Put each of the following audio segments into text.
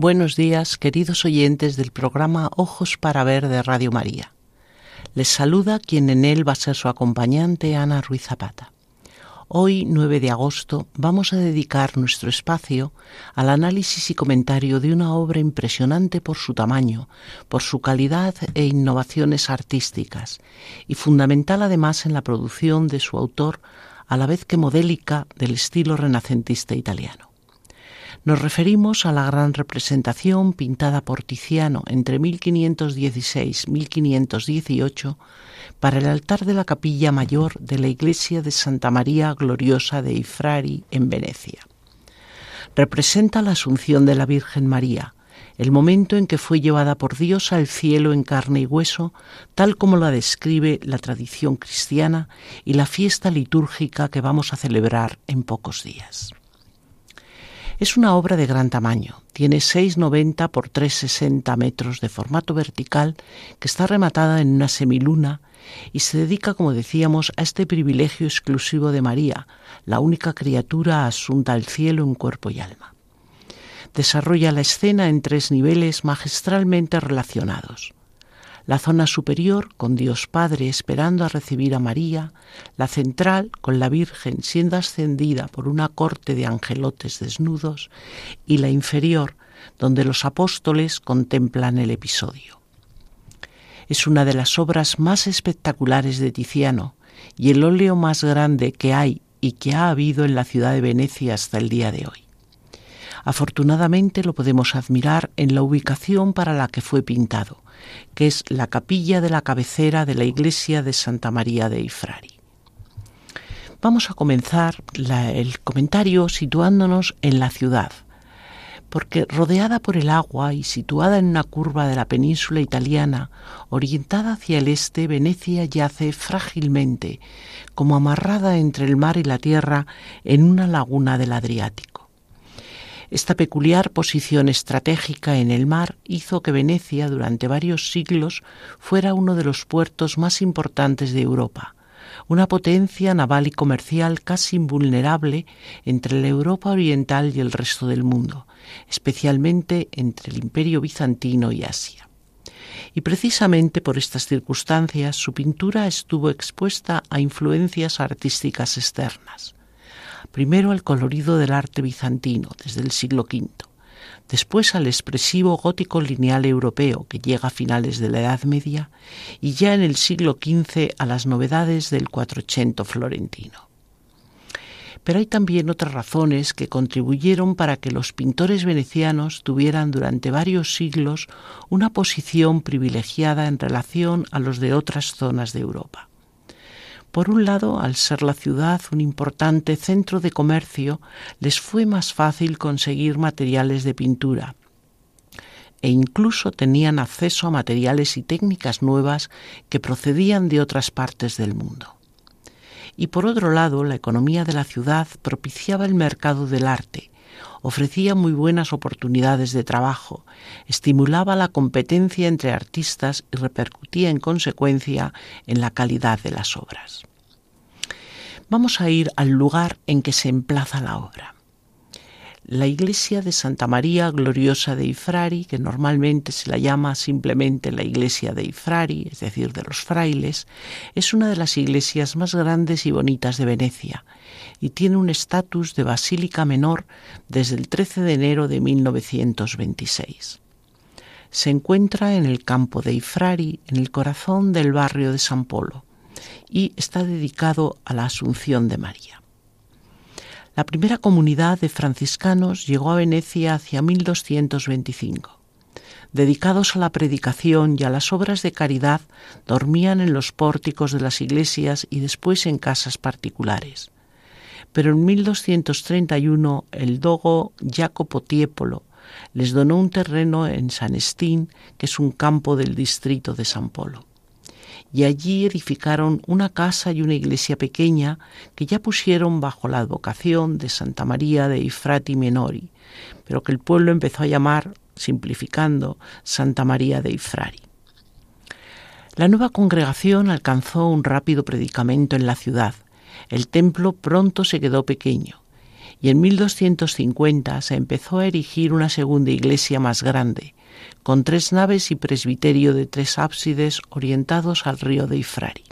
Buenos días, queridos oyentes del programa Ojos para Ver de Radio María. Les saluda quien en él va a ser su acompañante, Ana Ruiz Zapata. Hoy, 9 de agosto, vamos a dedicar nuestro espacio al análisis y comentario de una obra impresionante por su tamaño, por su calidad e innovaciones artísticas, y fundamental además en la producción de su autor, a la vez que modélica del estilo renacentista italiano. Nos referimos a la gran representación pintada por Tiziano entre 1516 y 1518 para el altar de la capilla mayor de la iglesia de Santa María Gloriosa de Ifrari en Venecia. Representa la asunción de la Virgen María, el momento en que fue llevada por Dios al cielo en carne y hueso, tal como la describe la tradición cristiana y la fiesta litúrgica que vamos a celebrar en pocos días. Es una obra de gran tamaño. Tiene 6,90 por 3,60 metros de formato vertical que está rematada en una semiluna y se dedica, como decíamos, a este privilegio exclusivo de María, la única criatura asunta al cielo en cuerpo y alma. Desarrolla la escena en tres niveles magistralmente relacionados la zona superior con Dios Padre esperando a recibir a María, la central con la Virgen siendo ascendida por una corte de angelotes desnudos y la inferior donde los apóstoles contemplan el episodio. Es una de las obras más espectaculares de Tiziano y el óleo más grande que hay y que ha habido en la ciudad de Venecia hasta el día de hoy. Afortunadamente lo podemos admirar en la ubicación para la que fue pintado, que es la capilla de la cabecera de la iglesia de Santa María de Ifrari. Vamos a comenzar el comentario situándonos en la ciudad, porque rodeada por el agua y situada en una curva de la península italiana, orientada hacia el este, Venecia yace frágilmente, como amarrada entre el mar y la tierra en una laguna del Adriático. Esta peculiar posición estratégica en el mar hizo que Venecia durante varios siglos fuera uno de los puertos más importantes de Europa, una potencia naval y comercial casi invulnerable entre la Europa oriental y el resto del mundo, especialmente entre el Imperio bizantino y Asia. Y precisamente por estas circunstancias su pintura estuvo expuesta a influencias artísticas externas primero al colorido del arte bizantino desde el siglo V, después al expresivo gótico lineal europeo que llega a finales de la Edad Media y ya en el siglo XV a las novedades del Quattrocento florentino. Pero hay también otras razones que contribuyeron para que los pintores venecianos tuvieran durante varios siglos una posición privilegiada en relación a los de otras zonas de Europa. Por un lado, al ser la ciudad un importante centro de comercio, les fue más fácil conseguir materiales de pintura e incluso tenían acceso a materiales y técnicas nuevas que procedían de otras partes del mundo. Y por otro lado, la economía de la ciudad propiciaba el mercado del arte, ofrecía muy buenas oportunidades de trabajo, estimulaba la competencia entre artistas y repercutía en consecuencia en la calidad de las obras. Vamos a ir al lugar en que se emplaza la obra. La iglesia de Santa María Gloriosa de Ifrari, que normalmente se la llama simplemente la iglesia de Ifrari, es decir, de los frailes, es una de las iglesias más grandes y bonitas de Venecia y tiene un estatus de basílica menor desde el 13 de enero de 1926. Se encuentra en el campo de Ifrari, en el corazón del barrio de San Polo, y está dedicado a la Asunción de María. La primera comunidad de franciscanos llegó a Venecia hacia 1225. dedicados a la predicación y a las obras de caridad, dormían en los pórticos de las iglesias y después en casas particulares. Pero en 1231 el dogo Jacopo Tiepolo les donó un terreno en San Estín, que es un campo del distrito de San Polo. Y allí edificaron una casa y una iglesia pequeña que ya pusieron bajo la advocación de Santa María de Ifrati Menori, pero que el pueblo empezó a llamar, simplificando, Santa María de Ifrari. La nueva congregación alcanzó un rápido predicamento en la ciudad. El templo pronto se quedó pequeño y en 1250 se empezó a erigir una segunda iglesia más grande, con tres naves y presbiterio de tres ábsides orientados al río de Ifrari.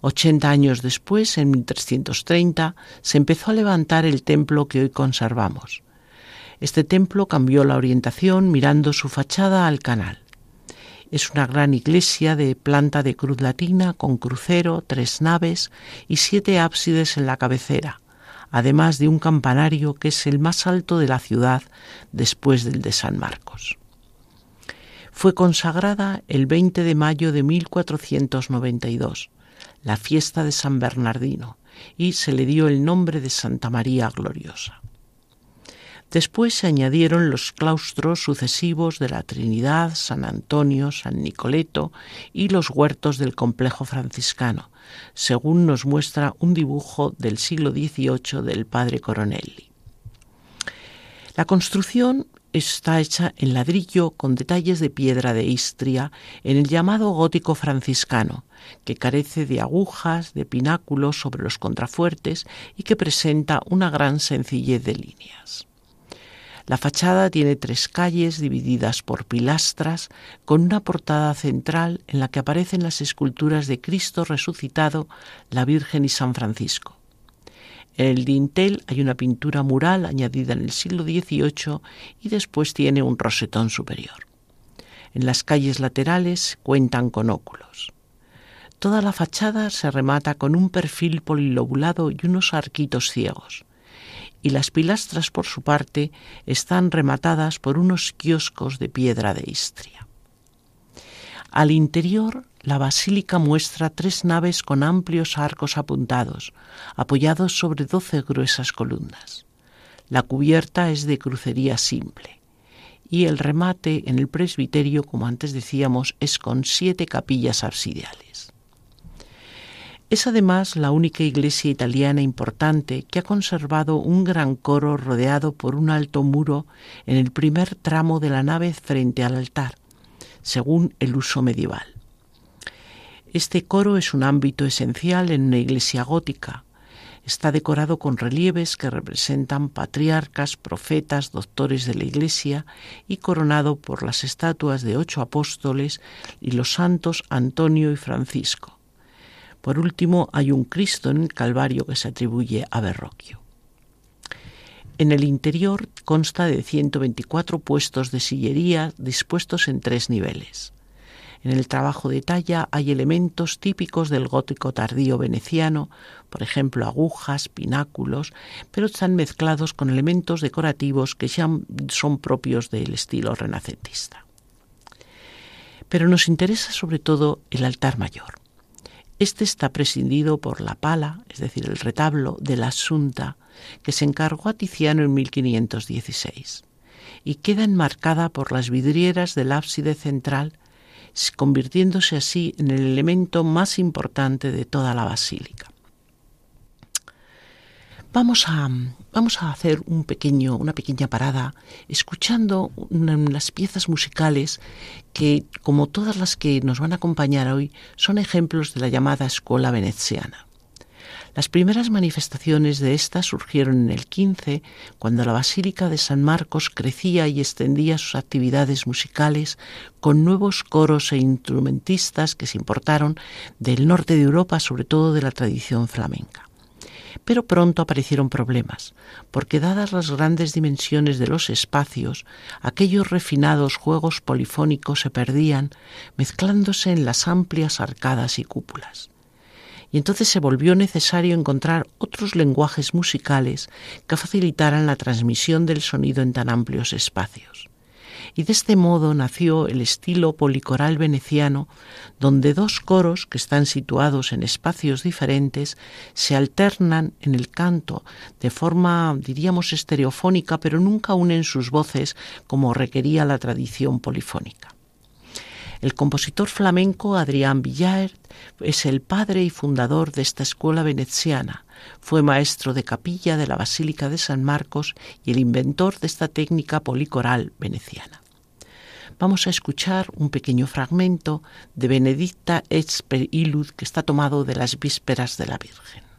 Ochenta años después, en 1330, se empezó a levantar el templo que hoy conservamos. Este templo cambió la orientación mirando su fachada al canal. Es una gran iglesia de planta de cruz latina con crucero, tres naves y siete ábsides en la cabecera, además de un campanario que es el más alto de la ciudad después del de San Marcos. Fue consagrada el 20 de mayo de 1492, la fiesta de San Bernardino, y se le dio el nombre de Santa María Gloriosa. Después se añadieron los claustros sucesivos de la Trinidad, San Antonio, San Nicoleto y los huertos del complejo franciscano, según nos muestra un dibujo del siglo XVIII del padre Coronelli. La construcción está hecha en ladrillo con detalles de piedra de Istria en el llamado gótico franciscano, que carece de agujas, de pináculos sobre los contrafuertes y que presenta una gran sencillez de líneas. La fachada tiene tres calles divididas por pilastras con una portada central en la que aparecen las esculturas de Cristo resucitado, la Virgen y San Francisco. En el dintel hay una pintura mural añadida en el siglo XVIII y después tiene un rosetón superior. En las calles laterales cuentan con óculos. Toda la fachada se remata con un perfil polilobulado y unos arquitos ciegos y las pilastras por su parte están rematadas por unos kioscos de piedra de Istria. Al interior, la basílica muestra tres naves con amplios arcos apuntados, apoyados sobre doce gruesas columnas. La cubierta es de crucería simple y el remate en el presbiterio, como antes decíamos, es con siete capillas absidiales. Es además la única iglesia italiana importante que ha conservado un gran coro rodeado por un alto muro en el primer tramo de la nave frente al altar, según el uso medieval. Este coro es un ámbito esencial en una iglesia gótica. Está decorado con relieves que representan patriarcas, profetas, doctores de la Iglesia y coronado por las estatuas de ocho apóstoles y los santos Antonio y Francisco. Por último, hay un Cristo en el Calvario que se atribuye a Berroquio. En el interior consta de 124 puestos de sillería dispuestos en tres niveles. En el trabajo de talla hay elementos típicos del gótico tardío veneciano, por ejemplo agujas, pináculos, pero están mezclados con elementos decorativos que ya son propios del estilo renacentista. Pero nos interesa sobre todo el altar mayor. Este está presidido por la pala, es decir, el retablo de la Asunta, que se encargó a Tiziano en 1516, y queda enmarcada por las vidrieras del ábside central, convirtiéndose así en el elemento más importante de toda la basílica. Vamos a, vamos a hacer un pequeño, una pequeña parada escuchando las piezas musicales que, como todas las que nos van a acompañar hoy, son ejemplos de la llamada escuela veneciana. Las primeras manifestaciones de esta surgieron en el 15, cuando la Basílica de San Marcos crecía y extendía sus actividades musicales con nuevos coros e instrumentistas que se importaron del norte de Europa, sobre todo de la tradición flamenca. Pero pronto aparecieron problemas, porque dadas las grandes dimensiones de los espacios, aquellos refinados juegos polifónicos se perdían, mezclándose en las amplias arcadas y cúpulas. Y entonces se volvió necesario encontrar otros lenguajes musicales que facilitaran la transmisión del sonido en tan amplios espacios. Y de este modo nació el estilo policoral veneciano, donde dos coros que están situados en espacios diferentes se alternan en el canto de forma, diríamos, estereofónica, pero nunca unen sus voces como requería la tradición polifónica. El compositor flamenco Adrián Villaert es el padre y fundador de esta escuela veneciana. Fue maestro de capilla de la Basílica de San Marcos y el inventor de esta técnica policoral veneciana. Vamos a escuchar un pequeño fragmento de Benedicta ex que está tomado de las vísperas de la Virgen.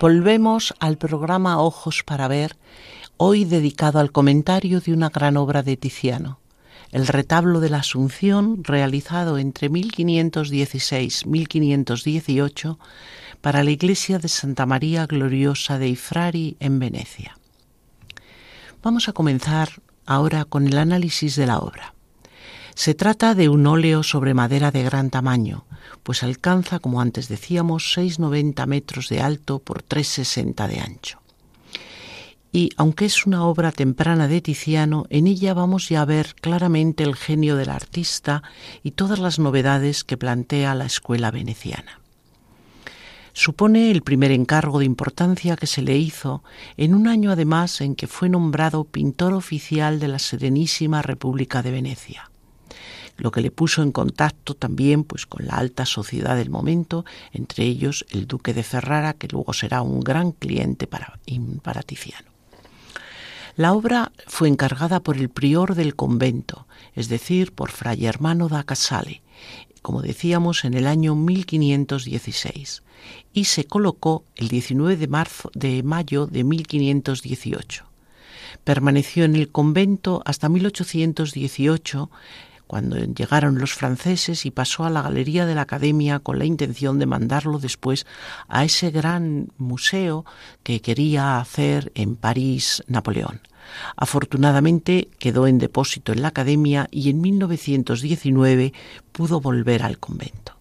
Volvemos al programa Ojos para Ver, hoy dedicado al comentario de una gran obra de Tiziano, el retablo de la Asunción realizado entre 1516-1518 para la iglesia de Santa María Gloriosa de Ifrari en Venecia. Vamos a comenzar ahora con el análisis de la obra. Se trata de un óleo sobre madera de gran tamaño, pues alcanza, como antes decíamos, 6,90 metros de alto por 3,60 de ancho. Y aunque es una obra temprana de Tiziano, en ella vamos ya a ver claramente el genio del artista y todas las novedades que plantea la escuela veneciana. Supone el primer encargo de importancia que se le hizo en un año además en que fue nombrado pintor oficial de la Serenísima República de Venecia lo que le puso en contacto también pues con la alta sociedad del momento, entre ellos el duque de Ferrara, que luego será un gran cliente para, para Tiziano. La obra fue encargada por el prior del convento, es decir, por Fray Hermano da Casale, como decíamos, en el año 1516, y se colocó el 19 de, marzo, de mayo de 1518. Permaneció en el convento hasta 1818 cuando llegaron los franceses y pasó a la galería de la Academia con la intención de mandarlo después a ese gran museo que quería hacer en París Napoleón. Afortunadamente quedó en depósito en la Academia y en 1919 pudo volver al convento.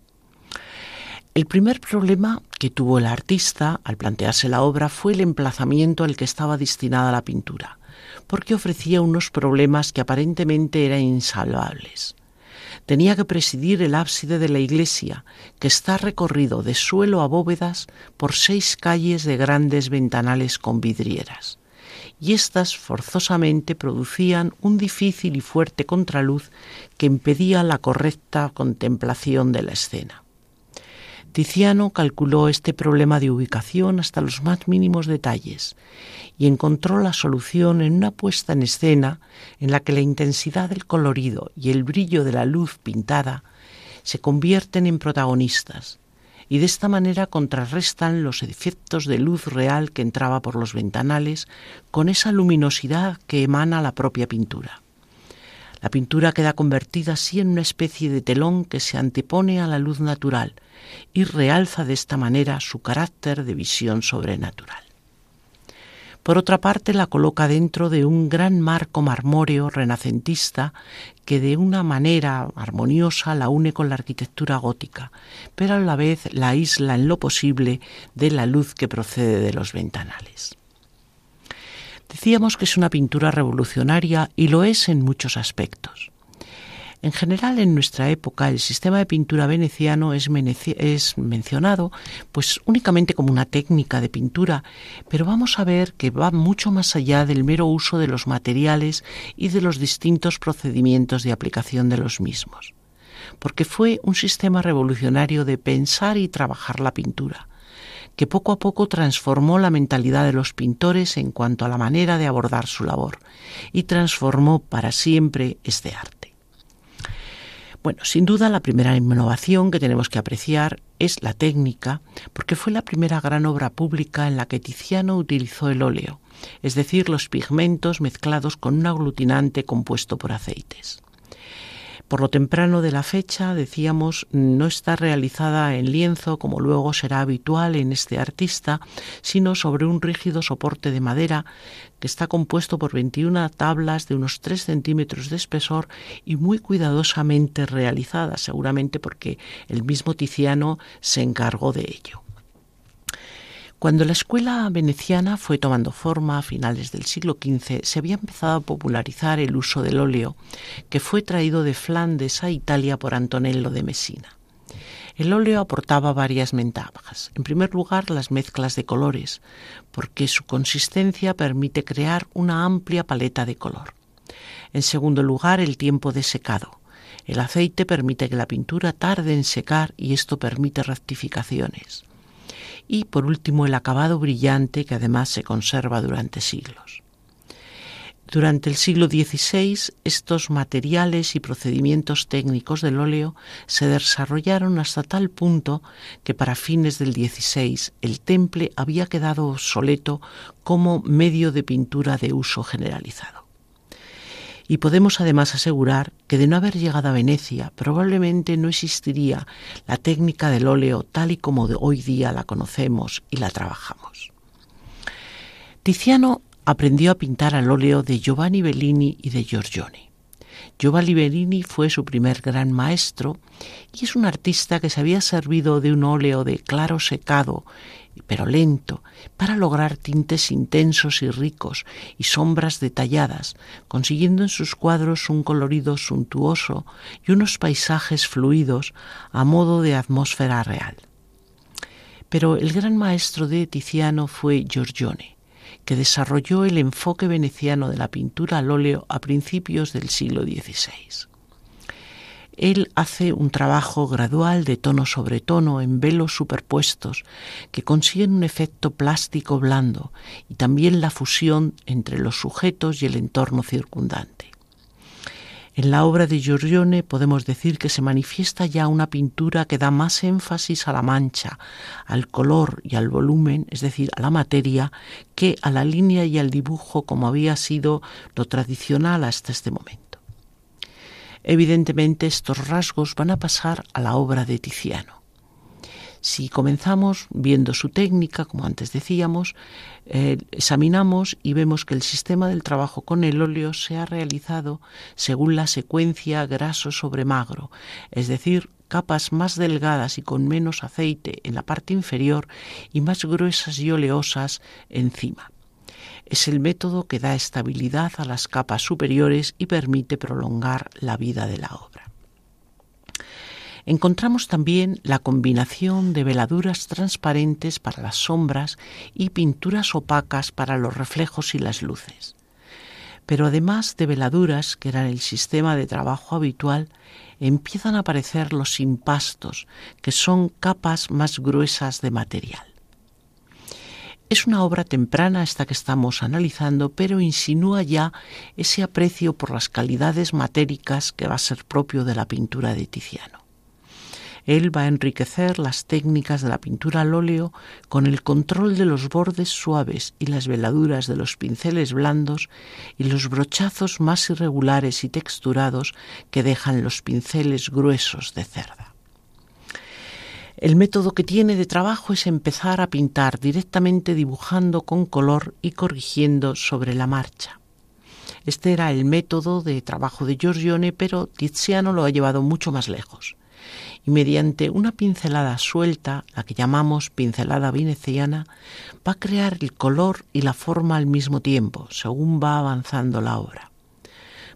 El primer problema que tuvo el artista al plantearse la obra fue el emplazamiento al que estaba destinada la pintura porque ofrecía unos problemas que aparentemente eran insalvables. Tenía que presidir el ábside de la iglesia, que está recorrido de suelo a bóvedas por seis calles de grandes ventanales con vidrieras, y éstas forzosamente producían un difícil y fuerte contraluz que impedía la correcta contemplación de la escena. Tiziano calculó este problema de ubicación hasta los más mínimos detalles y encontró la solución en una puesta en escena en la que la intensidad del colorido y el brillo de la luz pintada se convierten en protagonistas y de esta manera contrarrestan los efectos de luz real que entraba por los ventanales con esa luminosidad que emana la propia pintura. La pintura queda convertida así en una especie de telón que se antepone a la luz natural y realza de esta manera su carácter de visión sobrenatural. Por otra parte, la coloca dentro de un gran marco marmóreo renacentista que de una manera armoniosa la une con la arquitectura gótica, pero a la vez la aísla en lo posible de la luz que procede de los ventanales. Decíamos que es una pintura revolucionaria y lo es en muchos aspectos. En general, en nuestra época, el sistema de pintura veneciano es, mencionado pues únicamente como una técnica de pintura, pero vamos a ver que va mucho más allá del mero uso de los materiales y de los distintos procedimientos de aplicación de los mismos, porque fue un sistema revolucionario de pensar y trabajar la pintura que poco a poco transformó la mentalidad de los pintores en cuanto a la manera de abordar su labor y transformó para siempre este arte. Bueno, sin duda la primera innovación que tenemos que apreciar es la técnica, porque fue la primera gran obra pública en la que Tiziano utilizó el óleo, es decir, los pigmentos mezclados con un aglutinante compuesto por aceites. Por lo temprano de la fecha, decíamos, no está realizada en lienzo como luego será habitual en este artista, sino sobre un rígido soporte de madera que está compuesto por 21 tablas de unos 3 centímetros de espesor y muy cuidadosamente realizada, seguramente porque el mismo Tiziano se encargó de ello. Cuando la escuela veneciana fue tomando forma a finales del siglo XV, se había empezado a popularizar el uso del óleo, que fue traído de Flandes a Italia por Antonello de Messina. El óleo aportaba varias ventajas. En primer lugar, las mezclas de colores, porque su consistencia permite crear una amplia paleta de color. En segundo lugar, el tiempo de secado. El aceite permite que la pintura tarde en secar y esto permite rectificaciones y por último el acabado brillante que además se conserva durante siglos. Durante el siglo XVI estos materiales y procedimientos técnicos del óleo se desarrollaron hasta tal punto que para fines del XVI el temple había quedado obsoleto como medio de pintura de uso generalizado y podemos además asegurar que de no haber llegado a Venecia probablemente no existiría la técnica del óleo tal y como hoy día la conocemos y la trabajamos. Tiziano aprendió a pintar al óleo de Giovanni Bellini y de Giorgione. Giovanni Bellini fue su primer gran maestro y es un artista que se había servido de un óleo de claro secado pero lento, para lograr tintes intensos y ricos y sombras detalladas, consiguiendo en sus cuadros un colorido suntuoso y unos paisajes fluidos a modo de atmósfera real. Pero el gran maestro de Tiziano fue Giorgione, que desarrolló el enfoque veneciano de la pintura al óleo a principios del siglo XVI. Él hace un trabajo gradual de tono sobre tono en velos superpuestos que consiguen un efecto plástico blando y también la fusión entre los sujetos y el entorno circundante. En la obra de Giorgione podemos decir que se manifiesta ya una pintura que da más énfasis a la mancha, al color y al volumen, es decir, a la materia, que a la línea y al dibujo como había sido lo tradicional hasta este momento. Evidentemente estos rasgos van a pasar a la obra de Tiziano. Si comenzamos viendo su técnica, como antes decíamos, eh, examinamos y vemos que el sistema del trabajo con el óleo se ha realizado según la secuencia graso sobre magro, es decir, capas más delgadas y con menos aceite en la parte inferior y más gruesas y oleosas encima. Es el método que da estabilidad a las capas superiores y permite prolongar la vida de la obra. Encontramos también la combinación de veladuras transparentes para las sombras y pinturas opacas para los reflejos y las luces. Pero además de veladuras, que eran el sistema de trabajo habitual, empiezan a aparecer los impastos, que son capas más gruesas de material. Es una obra temprana esta que estamos analizando, pero insinúa ya ese aprecio por las calidades matéricas que va a ser propio de la pintura de Tiziano. Él va a enriquecer las técnicas de la pintura al óleo con el control de los bordes suaves y las veladuras de los pinceles blandos y los brochazos más irregulares y texturados que dejan los pinceles gruesos de cerda. El método que tiene de trabajo es empezar a pintar directamente dibujando con color y corrigiendo sobre la marcha. Este era el método de trabajo de Giorgione, pero Tiziano lo ha llevado mucho más lejos. Y mediante una pincelada suelta, la que llamamos pincelada veneciana, va a crear el color y la forma al mismo tiempo, según va avanzando la obra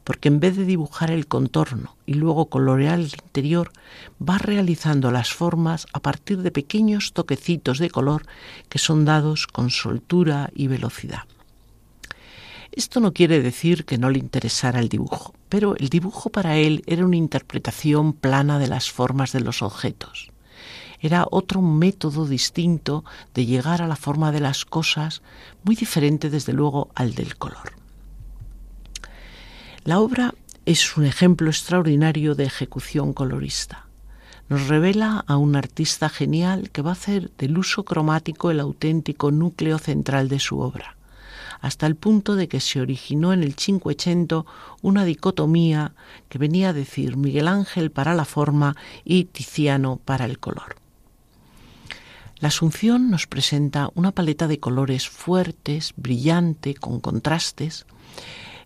porque en vez de dibujar el contorno y luego colorear el interior, va realizando las formas a partir de pequeños toquecitos de color que son dados con soltura y velocidad. Esto no quiere decir que no le interesara el dibujo, pero el dibujo para él era una interpretación plana de las formas de los objetos. Era otro método distinto de llegar a la forma de las cosas, muy diferente desde luego al del color. La obra es un ejemplo extraordinario de ejecución colorista. Nos revela a un artista genial que va a hacer del uso cromático el auténtico núcleo central de su obra, hasta el punto de que se originó en el Cinquecento una dicotomía que venía a decir Miguel Ángel para la forma y Tiziano para el color. La Asunción nos presenta una paleta de colores fuertes, brillante, con contrastes,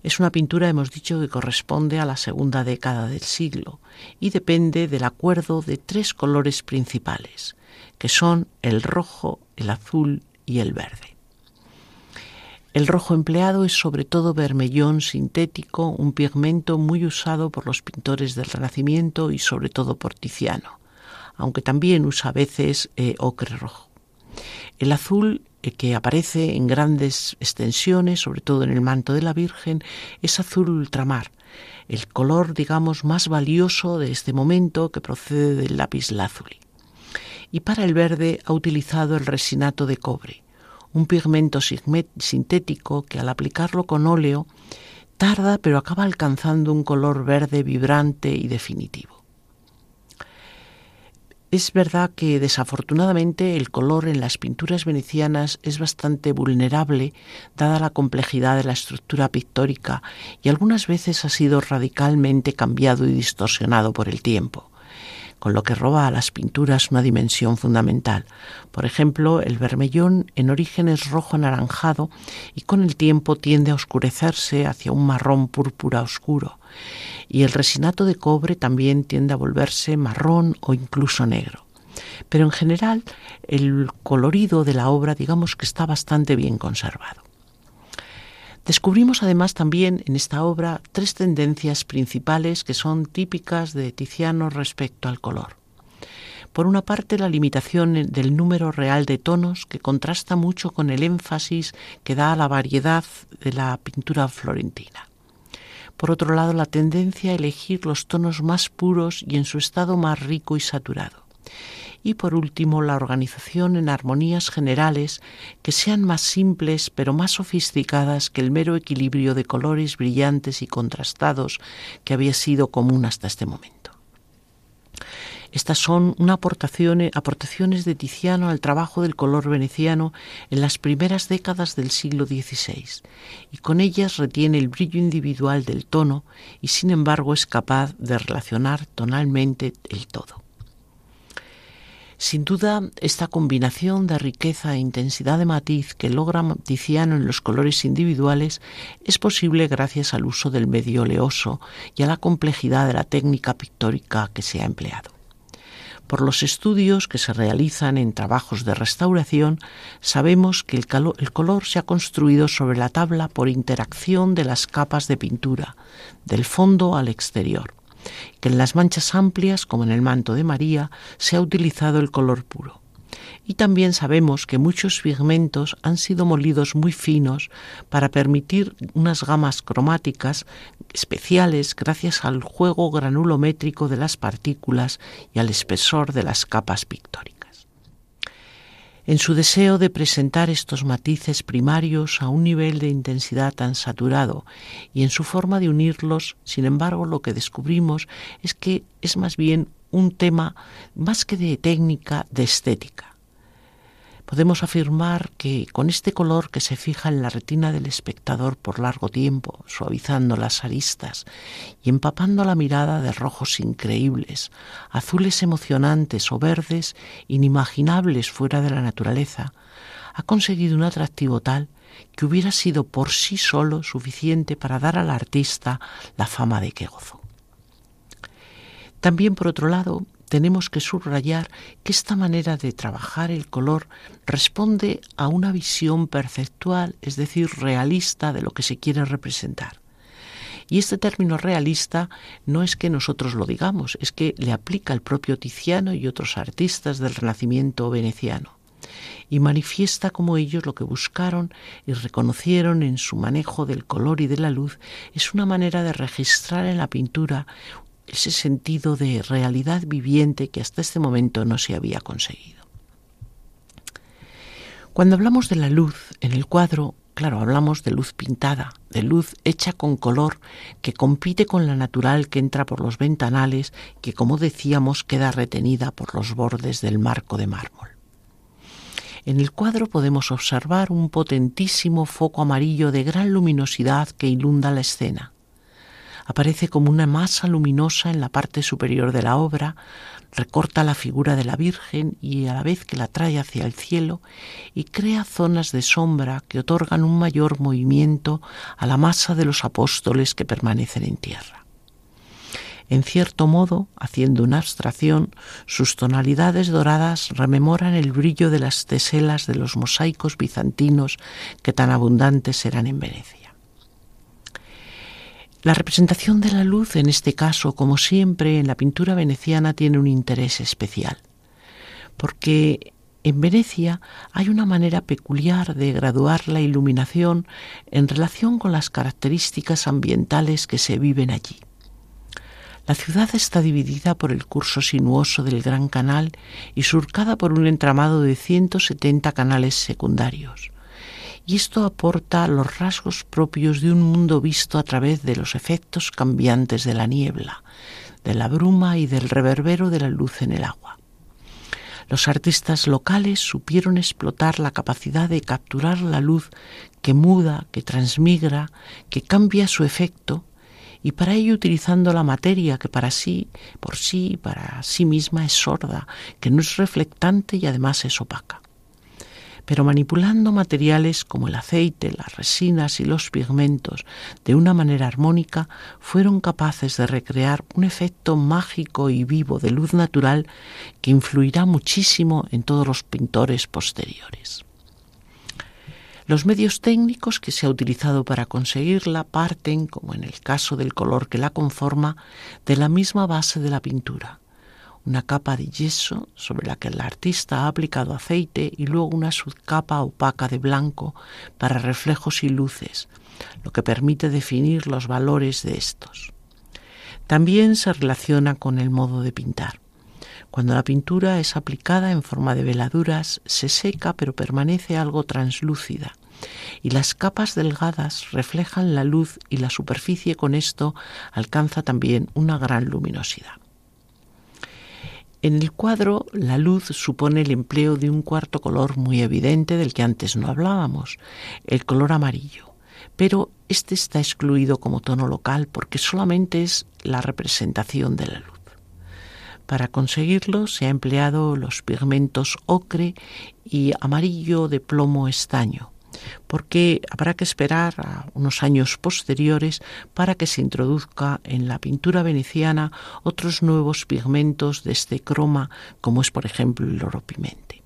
es una pintura, hemos dicho, que corresponde a la segunda década del siglo y depende del acuerdo de tres colores principales, que son el rojo, el azul y el verde. El rojo empleado es sobre todo vermellón sintético, un pigmento muy usado por los pintores del Renacimiento y sobre todo por Tiziano, aunque también usa a veces eh, ocre rojo. El azul que aparece en grandes extensiones, sobre todo en el manto de la Virgen, es azul ultramar, el color, digamos, más valioso de este momento que procede del lápiz lazuli. Y para el verde ha utilizado el resinato de cobre, un pigmento sintético que al aplicarlo con óleo tarda pero acaba alcanzando un color verde vibrante y definitivo. Es verdad que desafortunadamente el color en las pinturas venecianas es bastante vulnerable dada la complejidad de la estructura pictórica y algunas veces ha sido radicalmente cambiado y distorsionado por el tiempo con lo que roba a las pinturas una dimensión fundamental. Por ejemplo, el vermellón en origen es rojo anaranjado y con el tiempo tiende a oscurecerse hacia un marrón púrpura oscuro y el resinato de cobre también tiende a volverse marrón o incluso negro. Pero en general el colorido de la obra digamos que está bastante bien conservado. Descubrimos además también en esta obra tres tendencias principales que son típicas de Tiziano respecto al color. Por una parte, la limitación del número real de tonos, que contrasta mucho con el énfasis que da a la variedad de la pintura florentina. Por otro lado, la tendencia a elegir los tonos más puros y en su estado más rico y saturado. Y por último, la organización en armonías generales que sean más simples pero más sofisticadas que el mero equilibrio de colores brillantes y contrastados que había sido común hasta este momento. Estas son una aportaciones de Tiziano al trabajo del color veneciano en las primeras décadas del siglo XVI, y con ellas retiene el brillo individual del tono y sin embargo es capaz de relacionar tonalmente el todo. Sin duda, esta combinación de riqueza e intensidad de matiz que logra Tiziano en los colores individuales es posible gracias al uso del medio oleoso y a la complejidad de la técnica pictórica que se ha empleado. Por los estudios que se realizan en trabajos de restauración, sabemos que el, color se ha construido sobre la tabla por interacción de las capas de pintura, del fondo al exterior, que en las manchas amplias, como en el manto de María, se ha utilizado el color puro. Y también sabemos que muchos pigmentos han sido molidos muy finos para permitir unas gamas cromáticas especiales gracias al juego granulométrico de las partículas y al espesor de las capas pictóricas. En su deseo de presentar estos matices primarios a un nivel de intensidad tan saturado y en su forma de unirlos, sin embargo, lo que descubrimos es que es más bien un tema más que de técnica, de estética podemos afirmar que con este color que se fija en la retina del espectador por largo tiempo, suavizando las aristas y empapando la mirada de rojos increíbles, azules emocionantes o verdes inimaginables fuera de la naturaleza, ha conseguido un atractivo tal que hubiera sido por sí solo suficiente para dar al artista la fama de que gozó. También, por otro lado, tenemos que subrayar que esta manera de trabajar el color responde a una visión perceptual, es decir, realista de lo que se quiere representar. Y este término realista no es que nosotros lo digamos, es que le aplica el propio Tiziano y otros artistas del Renacimiento veneciano. Y manifiesta como ellos lo que buscaron y reconocieron en su manejo del color y de la luz es una manera de registrar en la pintura ese sentido de realidad viviente que hasta este momento no se había conseguido. Cuando hablamos de la luz en el cuadro, claro, hablamos de luz pintada, de luz hecha con color que compite con la natural que entra por los ventanales, que como decíamos queda retenida por los bordes del marco de mármol. En el cuadro podemos observar un potentísimo foco amarillo de gran luminosidad que inunda la escena aparece como una masa luminosa en la parte superior de la obra, recorta la figura de la Virgen y a la vez que la trae hacia el cielo y crea zonas de sombra que otorgan un mayor movimiento a la masa de los apóstoles que permanecen en tierra. En cierto modo, haciendo una abstracción, sus tonalidades doradas rememoran el brillo de las teselas de los mosaicos bizantinos que tan abundantes eran en Venecia. La representación de la luz, en este caso, como siempre en la pintura veneciana, tiene un interés especial, porque en Venecia hay una manera peculiar de graduar la iluminación en relación con las características ambientales que se viven allí. La ciudad está dividida por el curso sinuoso del Gran Canal y surcada por un entramado de 170 canales secundarios y esto aporta los rasgos propios de un mundo visto a través de los efectos cambiantes de la niebla, de la bruma y del reverbero de la luz en el agua. Los artistas locales supieron explotar la capacidad de capturar la luz que muda, que transmigra, que cambia su efecto, y para ello utilizando la materia que para sí, por sí, para sí misma es sorda, que no es reflectante y además es opaca pero manipulando materiales como el aceite, las resinas y los pigmentos de una manera armónica, fueron capaces de recrear un efecto mágico y vivo de luz natural que influirá muchísimo en todos los pintores posteriores. Los medios técnicos que se ha utilizado para conseguirla parten, como en el caso del color que la conforma, de la misma base de la pintura, una capa de yeso sobre la que el artista ha aplicado aceite y luego una subcapa opaca de blanco para reflejos y luces, lo que permite definir los valores de estos. También se relaciona con el modo de pintar. Cuando la pintura es aplicada en forma de veladuras, se seca pero permanece algo translúcida y las capas delgadas reflejan la luz y la superficie con esto alcanza también una gran luminosidad. En el cuadro, la luz supone el empleo de un cuarto color muy evidente del que antes no hablábamos, el color amarillo. Pero este está excluido como tono local porque solamente es la representación de la luz. Para conseguirlo se ha empleado los pigmentos ocre y amarillo de plomo estaño, porque habrá que esperar a unos años posteriores para que se introduzca en la pintura veneciana otros nuevos pigmentos de este croma, como es por ejemplo el oro pimente.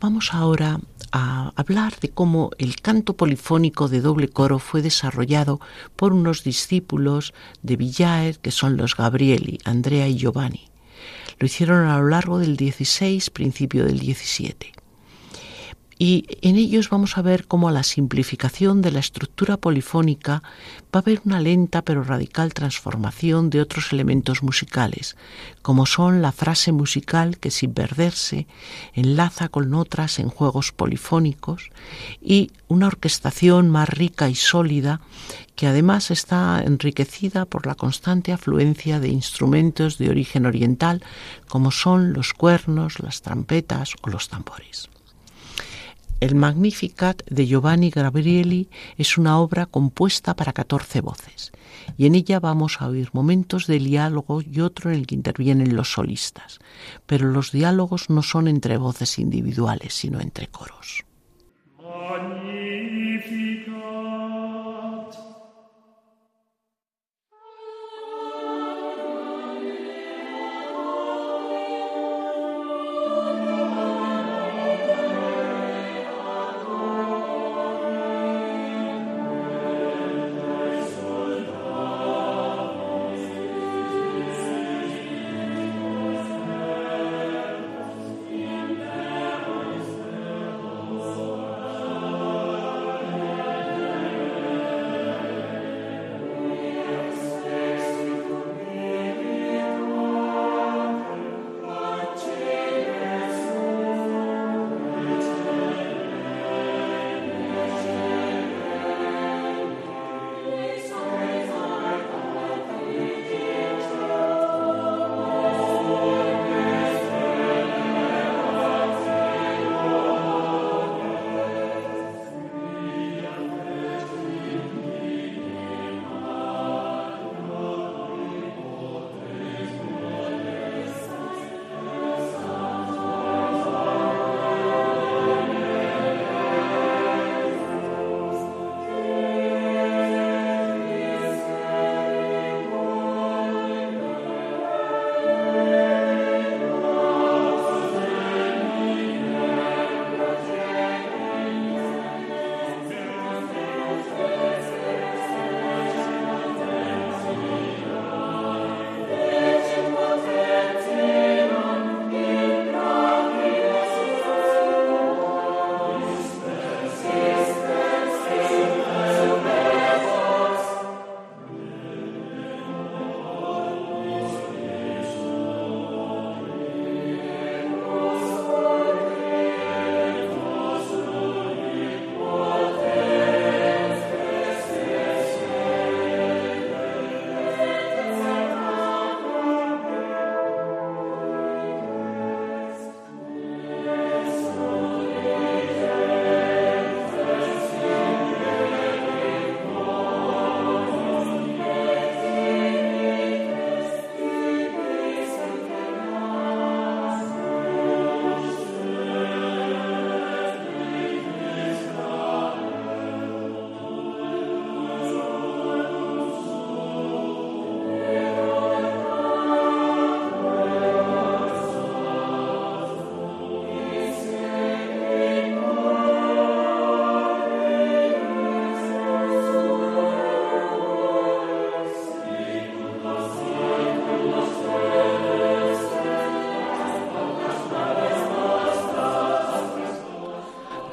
Vamos ahora a hablar de cómo el canto polifónico de doble coro fue desarrollado por unos discípulos de Villaer, que son los Gabrieli, Andrea y Giovanni. Lo hicieron a lo largo del 16, principio del 17 y en ellos vamos a ver cómo a la simplificación de la estructura polifónica va a haber una lenta pero radical transformación de otros elementos musicales, como son la frase musical que sin perderse enlaza con otras en juegos polifónicos y una orquestación más rica y sólida que además está enriquecida por la constante afluencia de instrumentos de origen oriental como son los cuernos, las trompetas o los tambores. El Magnificat de Giovanni Gabrieli es una obra compuesta para 14 voces y en ella vamos a oír momentos de diálogo y otro en el que intervienen los solistas, pero los diálogos no son entre voces individuales, sino entre coros.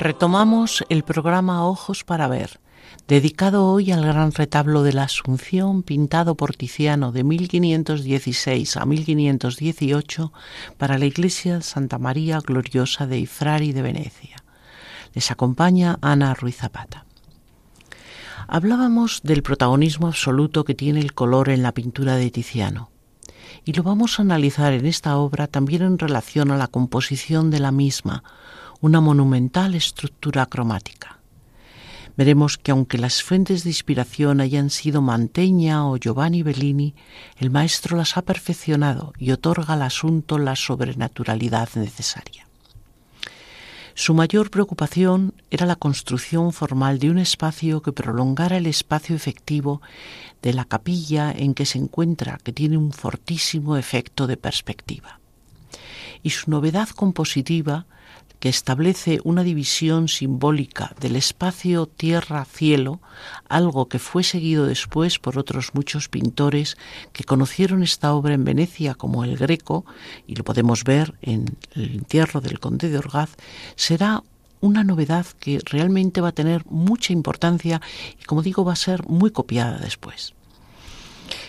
Retomamos el programa Ojos para Ver, dedicado hoy al gran retablo de la Asunción pintado por Tiziano de 1516 a 1518 para la iglesia Santa María Gloriosa de Ifrari de Venecia. Les acompaña Ana Ruiz Zapata. Hablábamos del protagonismo absoluto que tiene el color en la pintura de Tiziano y lo vamos a analizar en esta obra también en relación a la composición de la misma, una monumental estructura cromática. Veremos que aunque las fuentes de inspiración hayan sido Manteña o Giovanni Bellini, el maestro las ha perfeccionado y otorga al asunto la sobrenaturalidad necesaria. Su mayor preocupación era la construcción formal de un espacio que prolongara el espacio efectivo de la capilla en que se encuentra, que tiene un fortísimo efecto de perspectiva. Y su novedad compositiva que establece una división simbólica del espacio tierra-cielo, algo que fue seguido después por otros muchos pintores que conocieron esta obra en Venecia, como el Greco, y lo podemos ver en el entierro del conde de Orgaz, será una novedad que realmente va a tener mucha importancia y, como digo, va a ser muy copiada después.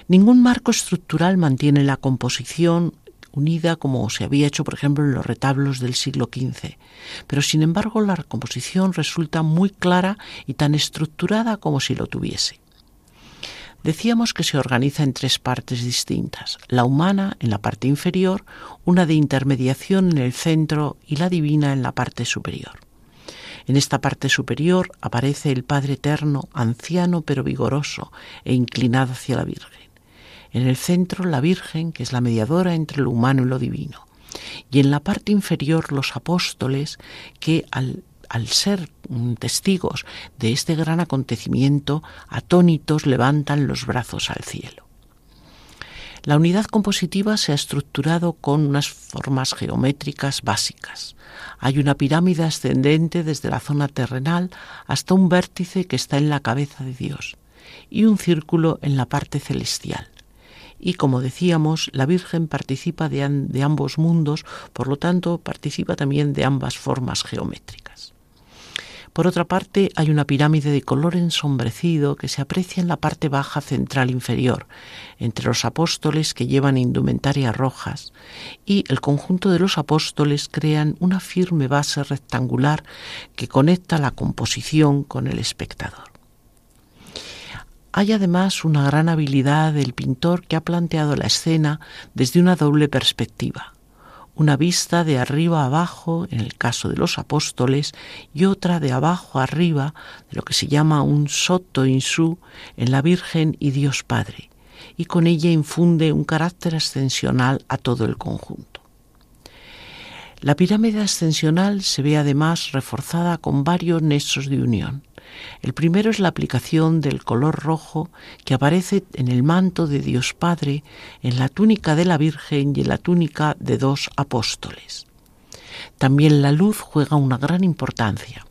Ningún marco estructural mantiene la composición unida como se había hecho, por ejemplo, en los retablos del siglo XV. Pero, sin embargo, la composición resulta muy clara y tan estructurada como si lo tuviese. Decíamos que se organiza en tres partes distintas, la humana en la parte inferior, una de intermediación en el centro y la divina en la parte superior. En esta parte superior aparece el Padre Eterno, anciano pero vigoroso e inclinado hacia la Virgen. En el centro la Virgen, que es la mediadora entre lo humano y lo divino. Y en la parte inferior los apóstoles que al, al ser testigos de este gran acontecimiento, atónitos levantan los brazos al cielo. La unidad compositiva se ha estructurado con unas formas geométricas básicas. Hay una pirámide ascendente desde la zona terrenal hasta un vértice que está en la cabeza de Dios y un círculo en la parte celestial y como decíamos, la Virgen participa de, ambos mundos, por lo tanto participa también de ambas formas geométricas. Por otra parte, hay una pirámide de color ensombrecido que se aprecia en la parte baja central inferior, entre los apóstoles que llevan indumentarias rojas, y el conjunto de los apóstoles crean una firme base rectangular que conecta la composición con el espectador. Hay además una gran habilidad del pintor que ha planteado la escena desde una doble perspectiva, una vista de arriba abajo en el caso de los apóstoles y otra de abajo arriba de lo que se llama un sotto in su en la Virgen y Dios Padre, y con ella infunde un carácter ascensional a todo el conjunto. La pirámide ascensional se ve además reforzada con varios nexos de unión. El primero es la aplicación del color rojo que aparece en el manto de Dios Padre, en la túnica de la Virgen y en la túnica de dos apóstoles. También la luz juega una gran importancia,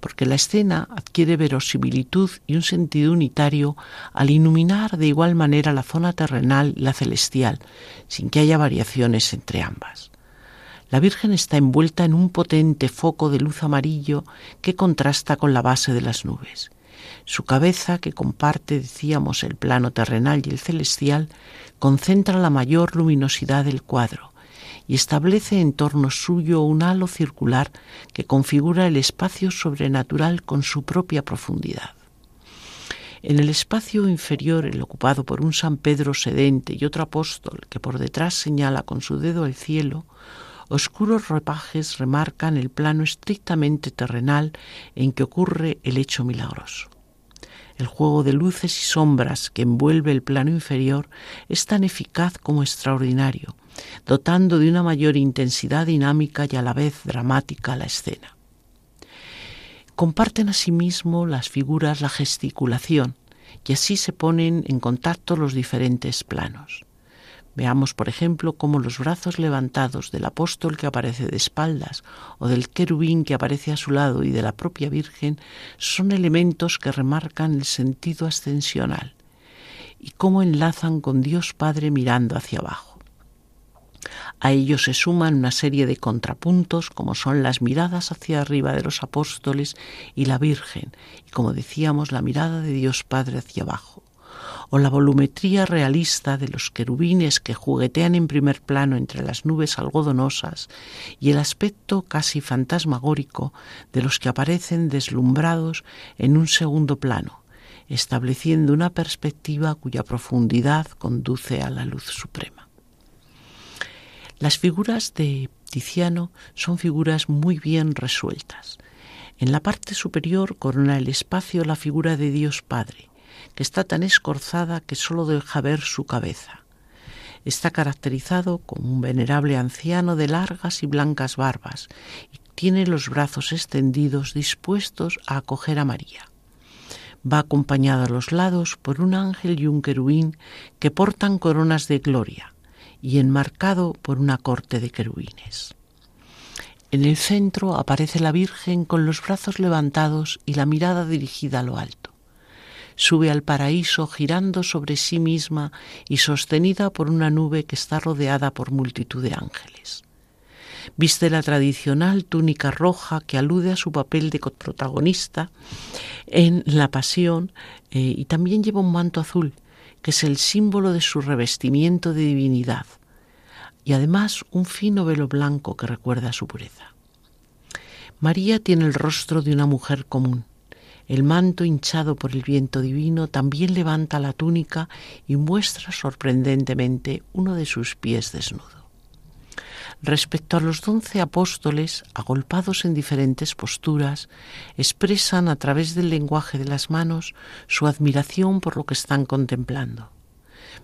porque la escena adquiere verosimilitud y un sentido unitario al iluminar de igual manera la zona terrenal y la celestial, sin que haya variaciones entre ambas. La Virgen está envuelta en un potente foco de luz amarillo que contrasta con la base de las nubes. Su cabeza, que comparte, decíamos, el plano terrenal y el celestial, concentra la mayor luminosidad del cuadro y establece en torno suyo un halo circular que configura el espacio sobrenatural con su propia profundidad. En el espacio inferior, el ocupado por un San Pedro sedente y otro apóstol que por detrás señala con su dedo el cielo, oscuros ropajes remarcan el plano estrictamente terrenal en que ocurre el hecho milagroso. El juego de luces y sombras que envuelve el plano inferior es tan eficaz como extraordinario, dotando de una mayor intensidad dinámica y a la vez dramática la escena. Comparten asimismo las figuras la gesticulación, y así se ponen en contacto los diferentes planos. Veamos, por ejemplo, cómo los brazos levantados del apóstol que aparece de espaldas o del querubín que aparece a su lado y de la propia Virgen son elementos que remarcan el sentido ascensional y cómo enlazan con Dios Padre mirando hacia abajo. A ello se suman una serie de contrapuntos como son las miradas hacia arriba de los apóstoles y la Virgen y como decíamos la mirada de Dios Padre hacia abajo o la volumetría realista de los querubines que juguetean en primer plano entre las nubes algodonosas y el aspecto casi fantasmagórico de los que aparecen deslumbrados en un segundo plano, estableciendo una perspectiva cuya profundidad conduce a la luz suprema. Las figuras de Tiziano son figuras muy bien resueltas. En la parte superior corona el espacio la figura de Dios Padre, que está tan escorzada que sólo deja ver su cabeza. Está caracterizado como un venerable anciano de largas y blancas barbas y tiene los brazos extendidos dispuestos a acoger a María. Va acompañado a los lados por un ángel y un querubín que portan coronas de gloria y enmarcado por una corte de querubines. En el centro aparece la Virgen con los brazos levantados y la mirada dirigida a lo alto. Sube al paraíso girando sobre sí misma y sostenida por una nube que está rodeada por multitud de ángeles. Viste la tradicional túnica roja que alude a su papel de protagonista en la pasión eh, y también lleva un manto azul, que es el símbolo de su revestimiento de divinidad, y además un fino velo blanco que recuerda su pureza. María tiene el rostro de una mujer común. El manto hinchado por el viento divino también levanta la túnica y muestra sorprendentemente uno de sus pies desnudo. Respecto a los doce apóstoles, agolpados en diferentes posturas, expresan a través del lenguaje de las manos su admiración por lo que están contemplando.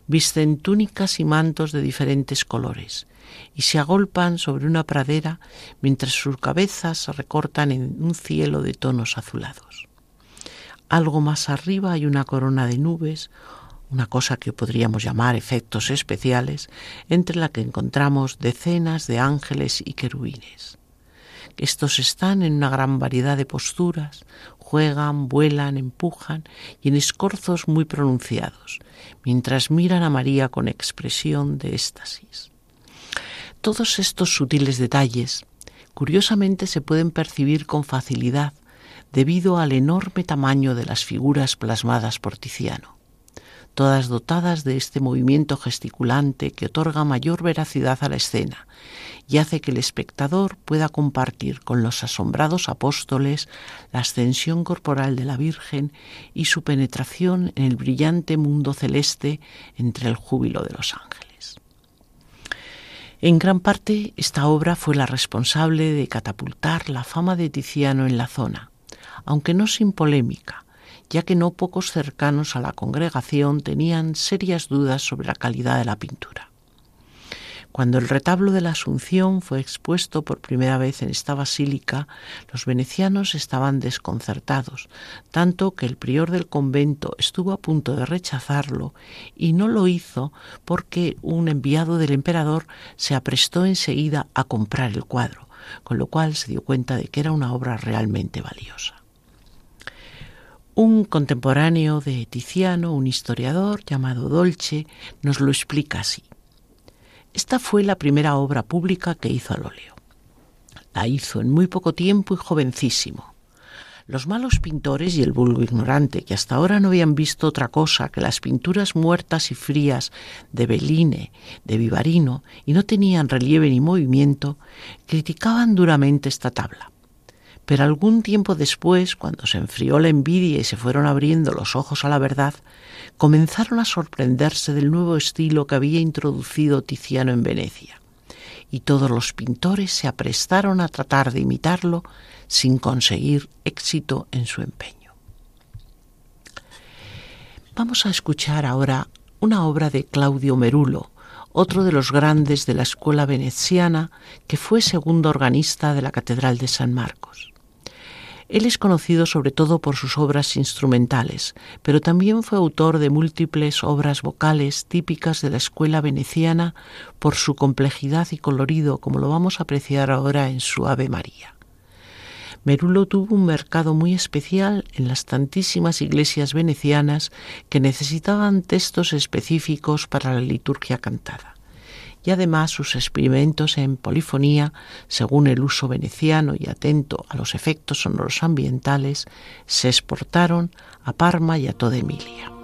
Visten túnicas y mantos de diferentes colores y se agolpan sobre una pradera mientras sus cabezas se recortan en un cielo de tonos azulados. Algo más arriba hay una corona de nubes, una cosa que podríamos llamar efectos especiales, entre la que encontramos decenas de ángeles y querubines. Estos están en una gran variedad de posturas, juegan, vuelan, empujan y en escorzos muy pronunciados, mientras miran a María con expresión de éxtasis. Todos estos sutiles detalles, curiosamente, se pueden percibir con facilidad debido al enorme tamaño de las figuras plasmadas por Tiziano todas dotadas de este movimiento gesticulante que otorga mayor veracidad a la escena y hace que el espectador pueda compartir con los asombrados apóstoles la ascensión corporal de la Virgen y su penetración en el brillante mundo celeste entre el júbilo de los ángeles. En gran parte, esta obra fue la responsable de catapultar la fama de Tiziano en la zona, aunque no sin polémica, ya que no pocos cercanos a la congregación tenían serias dudas sobre la calidad de la pintura. Cuando el retablo de la Asunción fue expuesto por primera vez en esta basílica, los venecianos estaban desconcertados, tanto que el prior del convento estuvo a punto de rechazarlo y no lo hizo porque un enviado del emperador se aprestó enseguida a comprar el cuadro, con lo cual se dio cuenta de que era una obra realmente valiosa. Un contemporáneo de Tiziano, un historiador llamado Dolce, nos lo explica así. Esta fue la primera obra pública que hizo al óleo. La hizo en muy poco tiempo y jovencísimo. Los malos pintores y el vulgo ignorante, que hasta ahora no habían visto otra cosa que las pinturas muertas y frías de Belline, de Vivarino, y no tenían relieve ni movimiento, criticaban duramente esta tabla. Pero algún tiempo después, cuando se enfrió la envidia y se fueron abriendo los ojos a la verdad, comenzaron a sorprenderse del nuevo estilo que había introducido Tiziano en Venecia. Y todos los pintores se aprestaron a tratar de imitarlo sin conseguir éxito en su empeño. Vamos a escuchar ahora una obra de Claudio Merulo, otro de los grandes de la escuela veneciana que fue segundo organista de la Catedral de San Marcos. Él es conocido sobre todo por sus obras instrumentales, pero también fue autor de múltiples obras vocales típicas de la escuela veneciana por su complejidad y colorido, como lo vamos a apreciar ahora en su Ave María. Merulo tuvo un mercado muy especial en las tantísimas iglesias venecianas que necesitaban textos específicos para la liturgia cantada y además sus experimentos en polifonía, según el uso veneciano y atento a los efectos sonoros ambientales, se exportaron a Parma y a toda Emilia.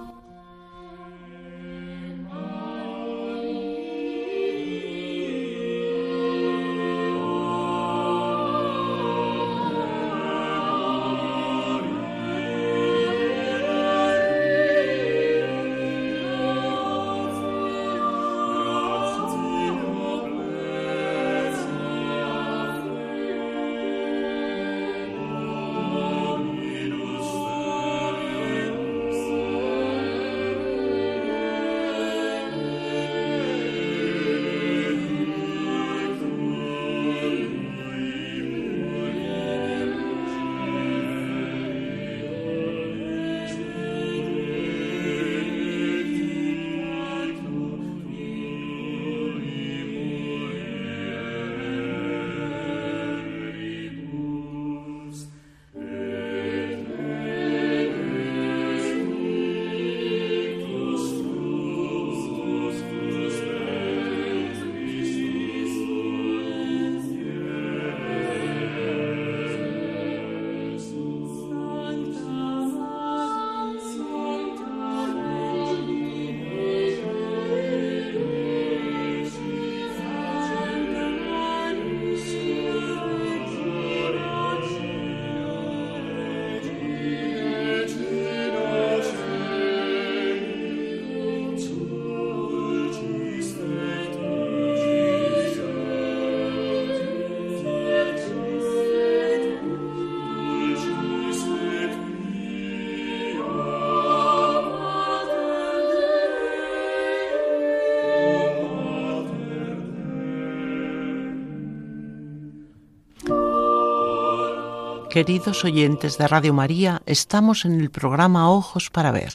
Queridos oyentes de Radio María, estamos en el programa Ojos para Ver,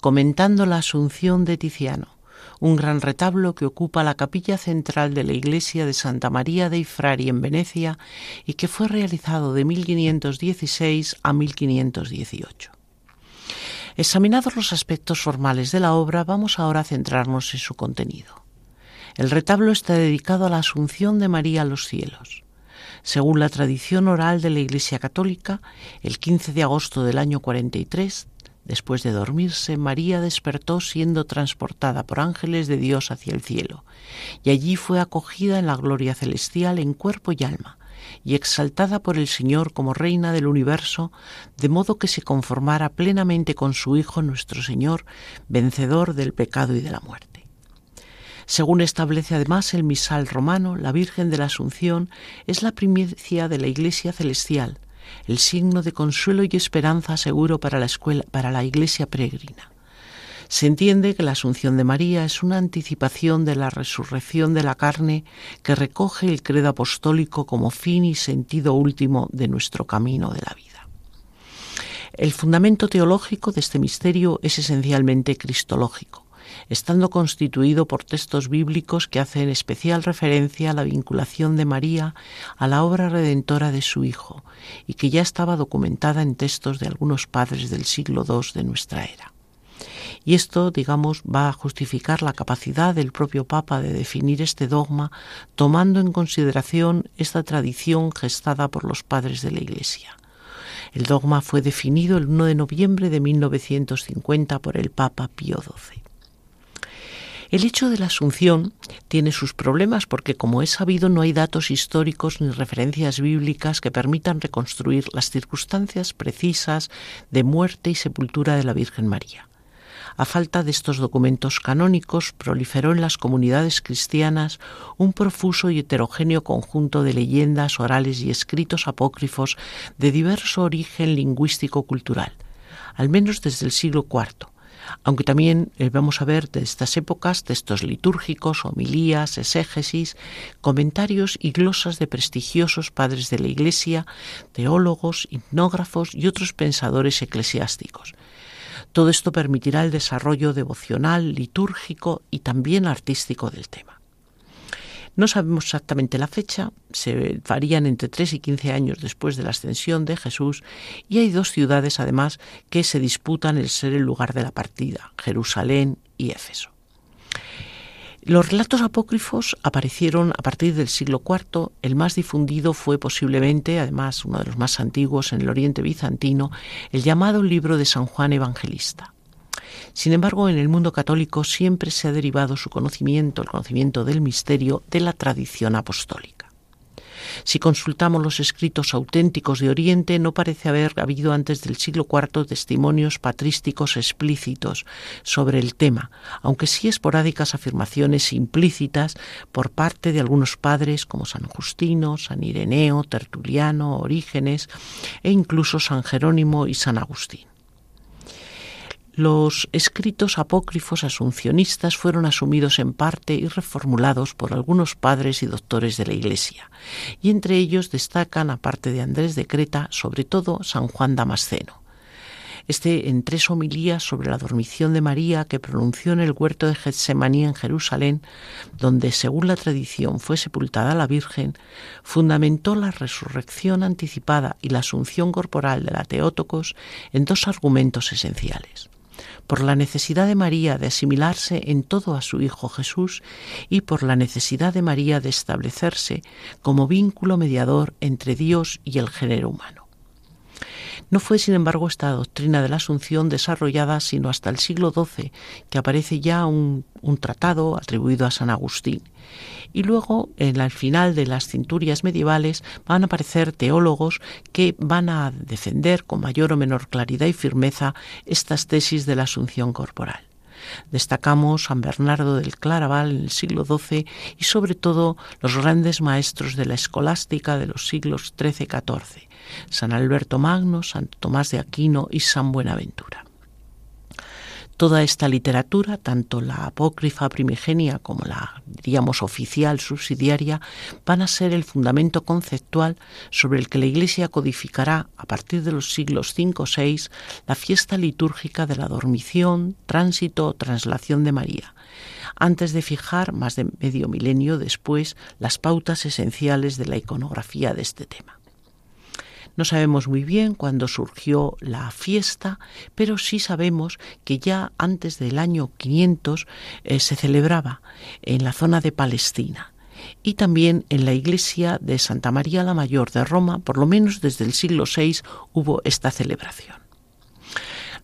comentando la Asunción de Tiziano, un gran retablo que ocupa la capilla central de la iglesia de Santa María dei Frari en Venecia y que fue realizado de 1516 a 1518. Examinados los aspectos formales de la obra, vamos ahora a centrarnos en su contenido. El retablo está dedicado a la Asunción de María a los cielos. Según la tradición oral de la Iglesia Católica, el 15 de agosto del año 43, después de dormirse, María despertó siendo transportada por ángeles de Dios hacia el cielo, y allí fue acogida en la gloria celestial en cuerpo y alma, y exaltada por el Señor como Reina del universo, de modo que se conformara plenamente con su Hijo nuestro Señor, vencedor del pecado y de la muerte. Según establece además el misal romano, la Virgen de la Asunción es la primicia de la Iglesia celestial, el signo de consuelo y esperanza seguro para la, para la Iglesia peregrina. Se entiende que la Asunción de María es una anticipación de la resurrección de la carne que recoge el credo apostólico como fin y sentido último de nuestro camino de la vida. El fundamento teológico de este misterio es esencialmente cristológico estando constituido por textos bíblicos que hacen especial referencia a la vinculación de María a la obra redentora de su Hijo y que ya estaba documentada en textos de algunos padres del siglo II de nuestra era. Y esto, digamos, va a justificar la capacidad del propio Papa de definir este dogma tomando en consideración esta tradición gestada por los padres de la Iglesia. El dogma fue definido el 1 de noviembre de 1950 por el Papa Pío XII. El hecho de la Asunción tiene sus problemas porque, como es sabido, no hay datos históricos ni referencias bíblicas que permitan reconstruir las circunstancias precisas de muerte y sepultura de la Virgen María. A falta de estos documentos canónicos, proliferó en las comunidades cristianas un profuso y heterogéneo conjunto de leyendas orales y escritos apócrifos de diverso origen lingüístico-cultural, al menos desde el siglo IV, aunque también eh, vamos a ver de estas épocas textos litúrgicos, homilías, exégesis, comentarios y glosas de prestigiosos padres de la Iglesia, teólogos, hipnógrafos y otros pensadores eclesiásticos. Todo esto permitirá el desarrollo devocional, litúrgico y también artístico del tema. No sabemos exactamente la fecha, se varían entre 3 y 15 años después de la ascensión de Jesús y hay dos ciudades además que se disputan el ser el lugar de la partida, Jerusalén y Éfeso. Los relatos apócrifos aparecieron a partir del siglo IV. El más difundido fue posiblemente, además uno de los más antiguos en el Oriente bizantino, el llamado libro de San Juan Evangelista. Sin embargo, en el mundo católico siempre se ha derivado su conocimiento, el conocimiento del misterio, de la tradición apostólica. Si consultamos los escritos auténticos de Oriente, no parece haber habido antes del siglo IV testimonios patrísticos explícitos sobre el tema, aunque sí esporádicas afirmaciones implícitas por parte de algunos padres como San Justino, San Ireneo, Tertuliano, Orígenes e incluso San Jerónimo y San Agustín. Los escritos apócrifos asuncionistas fueron asumidos en parte y reformulados por algunos padres y doctores de la Iglesia, y entre ellos destacan, aparte de Andrés de Creta, sobre todo San Juan Damasceno. Este, en tres homilías sobre la dormición de María que pronunció en el huerto de Getsemaní en Jerusalén, donde, según la tradición, fue sepultada la Virgen, fundamentó la resurrección anticipada y la asunción corporal de la Teótocos en dos argumentos esenciales por la necesidad de María de asimilarse en todo a su Hijo Jesús y por la necesidad de María de establecerse como vínculo mediador entre Dios y el género humano. No fue, sin embargo, esta doctrina de la Asunción desarrollada sino hasta el siglo XII, que aparece ya un, tratado atribuido a San Agustín. Y luego, en el final de las cinturias medievales, van a aparecer teólogos que van a defender con mayor o menor claridad y firmeza estas tesis de la Asunción corporal. Destacamos San Bernardo del Claraval en el siglo XII y sobre todo los grandes maestros de la escolástica de los siglos XIII y XIV, San Alberto Magno, San Tomás de Aquino y San Buenaventura. Toda esta literatura, tanto la apócrifa primigenia como la, diríamos, oficial subsidiaria, van a ser el fundamento conceptual sobre el que la Iglesia codificará, a partir de los siglos V o VI, la fiesta litúrgica de la dormición, tránsito o traslación de María, antes de fijar, más de medio milenio después, las pautas esenciales de la iconografía de este tema. No sabemos muy bien cuándo surgió la fiesta, pero sí sabemos que ya antes del año 500 eh, se celebraba en la zona de Palestina y también en la iglesia de Santa María la Mayor de Roma, por lo menos desde el siglo VI hubo esta celebración.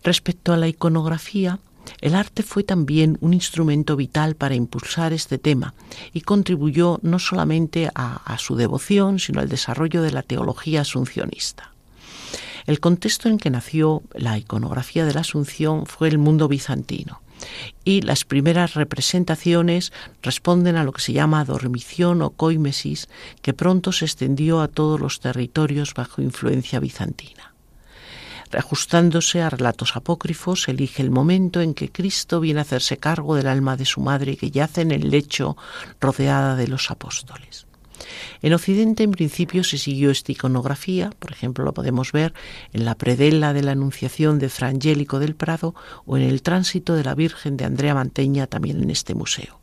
Respecto a la iconografía, el arte fue también un instrumento vital para impulsar este tema y contribuyó no solamente a, su devoción, sino al desarrollo de la teología asuncionista. El contexto en que nació la iconografía de la Asunción fue el mundo bizantino y las primeras representaciones responden a lo que se llama dormición o coimesis, que pronto se extendió a todos los territorios bajo influencia bizantina. Ajustándose a relatos apócrifos, elige el momento en que Cristo viene a hacerse cargo del alma de su madre que yace en el lecho rodeada de los apóstoles. En Occidente, en principio, se siguió esta iconografía, por ejemplo, lo podemos ver en la predela de la Anunciación de Frangélico del Prado o en el tránsito de la Virgen de Andrea Manteña, también en este museo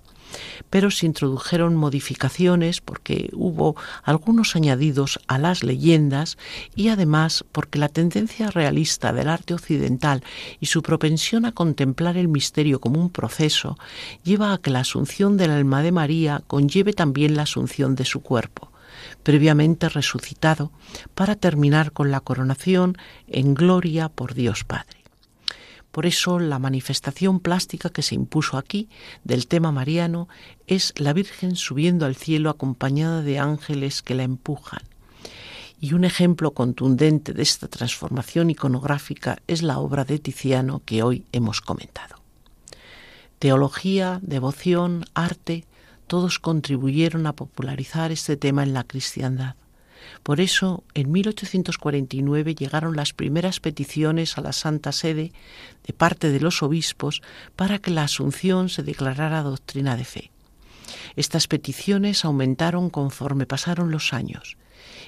pero se introdujeron modificaciones porque hubo algunos añadidos a las leyendas y además porque la tendencia realista del arte occidental y su propensión a contemplar el misterio como un proceso lleva a que la asunción del alma de María conlleve también la asunción de su cuerpo previamente resucitado, para terminar con la coronación en gloria por Dios Padre. Por eso la manifestación plástica que se impuso aquí del tema mariano es la Virgen subiendo al cielo acompañada de ángeles que la empujan. Y un ejemplo contundente de esta transformación iconográfica es la obra de Tiziano que hoy hemos comentado. Teología, devoción, arte, todos contribuyeron a popularizar este tema en la cristiandad. Por eso, en 1849 llegaron las primeras peticiones a la Santa Sede de parte de los obispos para que la Asunción se declarara doctrina de fe. Estas peticiones aumentaron conforme pasaron los años,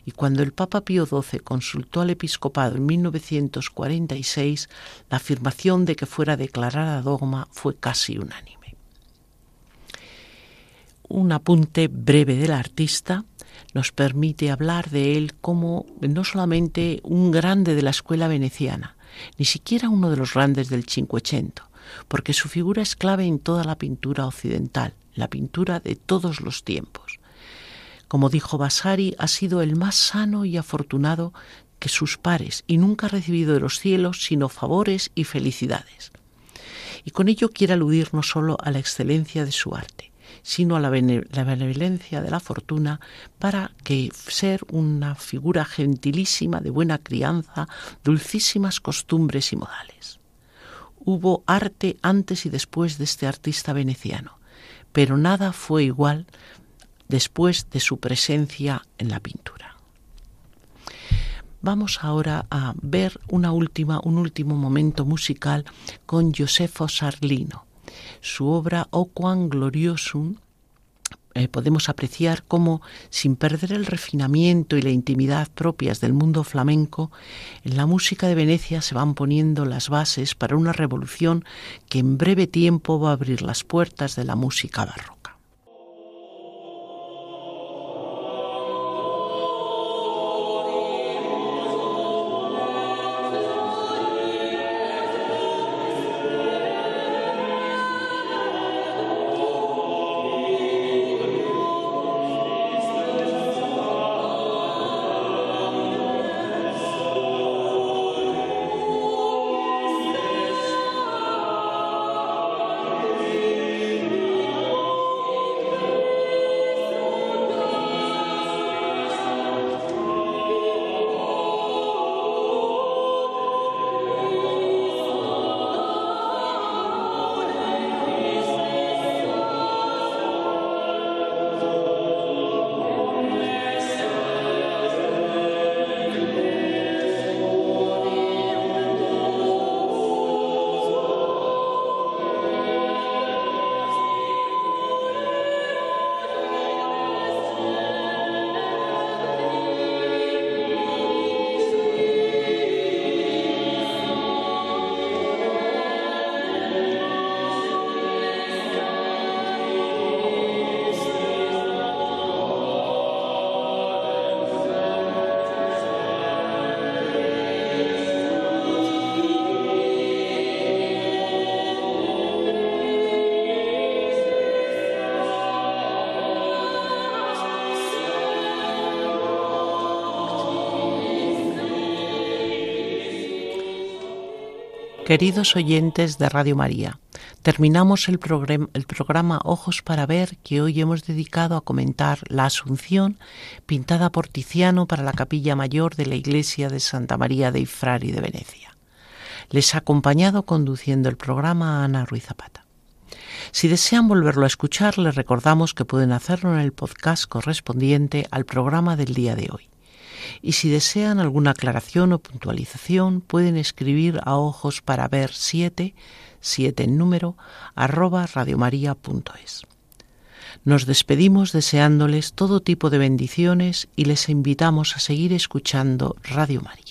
y cuando el Papa Pío XII consultó al episcopado en 1946, la afirmación de que fuera declarada dogma fue casi unánime. Un apunte breve del artista nos permite hablar de él como no solamente un grande de la escuela veneciana, ni siquiera uno de los grandes del Cinquecento, porque su figura es clave en toda la pintura occidental, la pintura de todos los tiempos. Como dijo Vasari, ha sido el más sano y afortunado que sus pares y nunca ha recibido de los cielos sino favores y felicidades. Y con ello quiere aludir no solo a la excelencia de su arte, sino a la, benevolencia de la fortuna para que ser una figura gentilísima, de buena crianza, dulcísimas costumbres y modales. Hubo arte antes y después de este artista veneciano, pero nada fue igual después de su presencia en la pintura. Vamos ahora a ver una última, un último momento musical con Josefo Sarlino su obra O Quan Gloriosum, eh, podemos apreciar cómo, sin perder el refinamiento y la intimidad propias del mundo flamenco, en la música de Venecia se van poniendo las bases para una revolución que en breve tiempo va a abrir las puertas de la música barroca. Queridos oyentes de Radio María, terminamos el, programa Ojos para Ver que hoy hemos dedicado a comentar la Asunción pintada por Tiziano para la capilla mayor de la iglesia de Santa María de Ifrari de Venecia. Les ha acompañado conduciendo el programa Ana Ruiz Zapata. Si desean volverlo a escuchar, les recordamos que pueden hacerlo en el podcast correspondiente al programa del día de hoy y si desean alguna aclaración o puntualización pueden escribir a ojos para ver 7, 7 en número, arroba radiomaria.es. Nos despedimos deseándoles todo tipo de bendiciones y les invitamos a seguir escuchando Radio María.